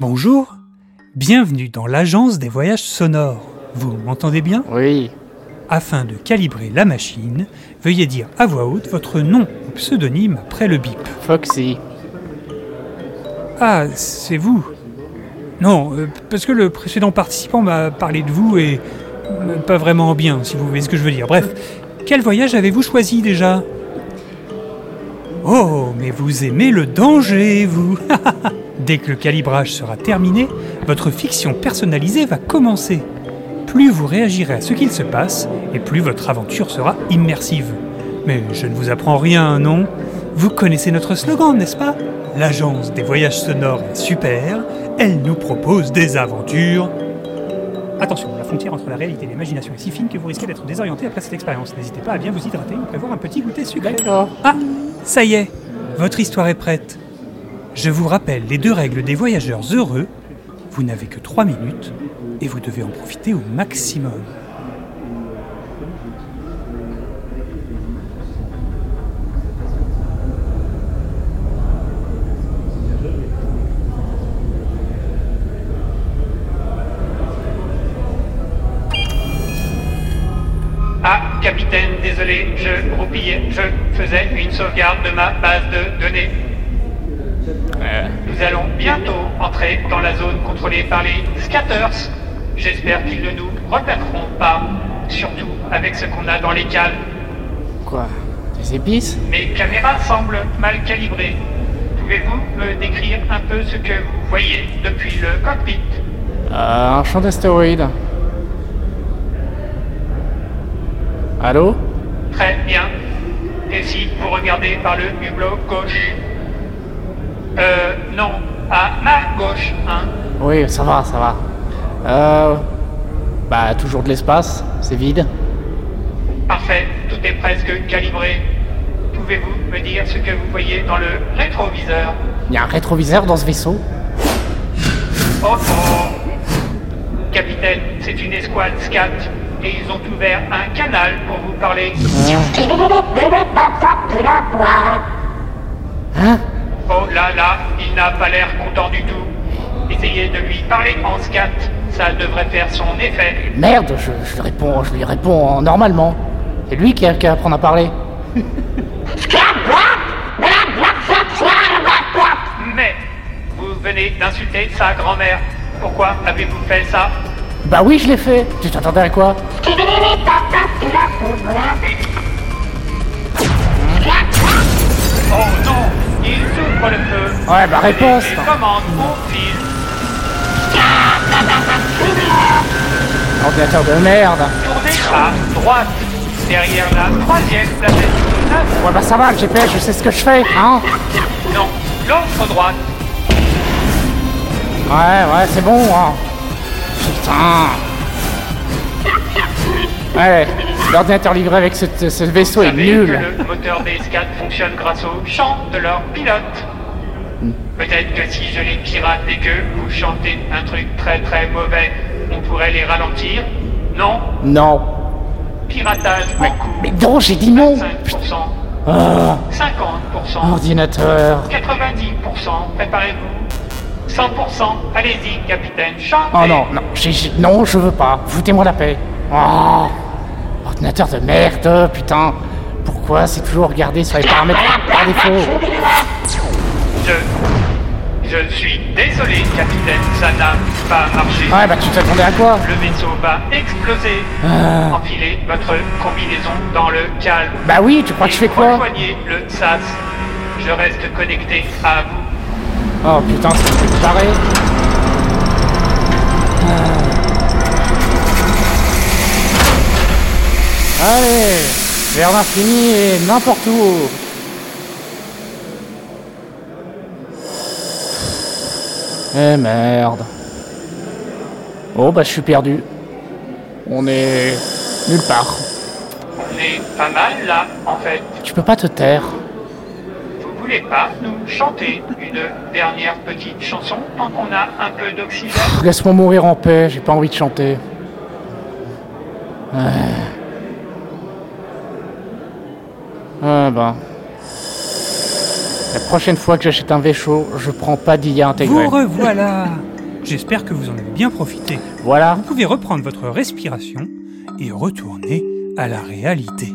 Bonjour, bienvenue dans l'agence des voyages sonores. Vous m'entendez bien? Oui. Afin de calibrer la machine, veuillez dire à voix haute votre nom ou pseudonyme après le bip. Foxy. Ah, c'est vous Non, euh, parce que le précédent participant m'a parlé de vous et euh, pas vraiment bien, si vous voyez ce que je veux dire. Bref, quel voyage avez-vous choisi déjà? Oh, mais vous aimez le danger, vous Dès que le calibrage sera terminé, votre fiction personnalisée va commencer. Plus vous réagirez à ce qu'il se passe, et plus votre aventure sera immersive. Mais je ne vous apprends rien, non? Vous connaissez notre slogan, n'est-ce pas? L'agence des voyages sonores est super, elle nous propose des aventures. Attention, la frontière entre la réalité et l'imagination est si fine que vous risquez d'être désorienté après cette expérience. N'hésitez pas à bien vous hydrater ou prévoir un petit goûter sucré. D'accord. Ah, ça y est, votre histoire est prête. Je vous rappelle les deux règles des voyageurs heureux. Vous n'avez que trois minutes et vous devez en profiter au maximum. Ah, capitaine, désolé, je roupillais, je faisais une sauvegarde de ma base de données. Nous allons bientôt entrer dans la zone contrôlée par les scatters. J'espère qu'ils ne nous repéreront pas, surtout avec ce qu'on a dans les cales. Quoi Des épices? Mes caméras semblent mal calibrées. Pouvez-vous me décrire un peu ce que vous voyez depuis le cockpit? Euh, un champ d'astéroïdes. Allô? Très bien. Et si vous regardez par le hublot gauche Euh, non, à ma gauche, hein Oui, ça va, ça va. Euh. Bah, toujours de l'espace, c'est vide. Parfait, tout est presque calibré. Pouvez-vous me dire ce que vous voyez dans le rétroviseur? Il y a un rétroviseur dans ce vaisseau Oh oh Capitaine, c'est une escouade SCAT et ils ont ouvert un canal pour vous parler. Hein? Oh là là, il n'a pas l'air content du tout. Essayez de lui parler en SCAT, ça devrait faire son effet. Merde, je, réponds, je lui réponds en- normalement. C'est lui qui a qu'à apprendre à parler. Mais vous venez d'insulter sa grand-mère. Pourquoi avez-vous fait ça? Bah oui, je l'ai fait. Tu t'attendais à quoi? Oh Il ouvre le feu Ouais, bah réponse. Les commandes au fil. Ordinateur de merde. Tournez à droite, derrière la troisième planète. Ouais, bah ça va, le GPS, je sais ce que je fais, hein Non, l'autre droite. Ouais, ouais, c'est bon, hein. Putain. Ouais, l'ordinateur livré avec ce, ce vaisseau Vous est savez nul. que le moteur des SCAT fonctionne grâce au chant de leur pilote. Peut-être que si je les pirate et que vous chantez un truc très très mauvais, on pourrait les ralentir. Non, Non. piratage en Mais, cours. mais non, j'ai dit non. 5%, Ah, 50%, ordinateur. 90%, préparez-vous. 100%, allez-y, capitaine, chantez. Oh non, non, j'ai, j'ai- non, je veux pas. Foutez-moi la paix. Oh, ordinateur de merde, putain. Pourquoi c'est toujours regardé sur les paramètres par défaut Je... Je suis désolé, capitaine, ça n'a pas marché. Ouais, bah tu t'attendais à quoi Le vaisseau va exploser. Ah. Enfilez votre combinaison dans le calme. Bah oui, tu crois que je fais quoi Rejoignez le SAS. Je reste connecté à vous. Oh putain, c'est barré. Allez, vers l'infini et n'importe où. Eh merde. Oh bah je suis perdu. On est nulle part. On est pas mal là, en fait. Tu peux pas te taire. Vous voulez pas nous chanter une dernière petite chanson tant qu'on a un peu d'oxygène? Laisse-moi mourir en paix, j'ai pas envie de chanter. Ah, La prochaine fois que j'achète un vaisseau, je prends pas d'IA intégrée. Vous revoilà J'espère que vous en avez bien profité. Voilà. Vous pouvez reprendre votre respiration et retourner à la réalité.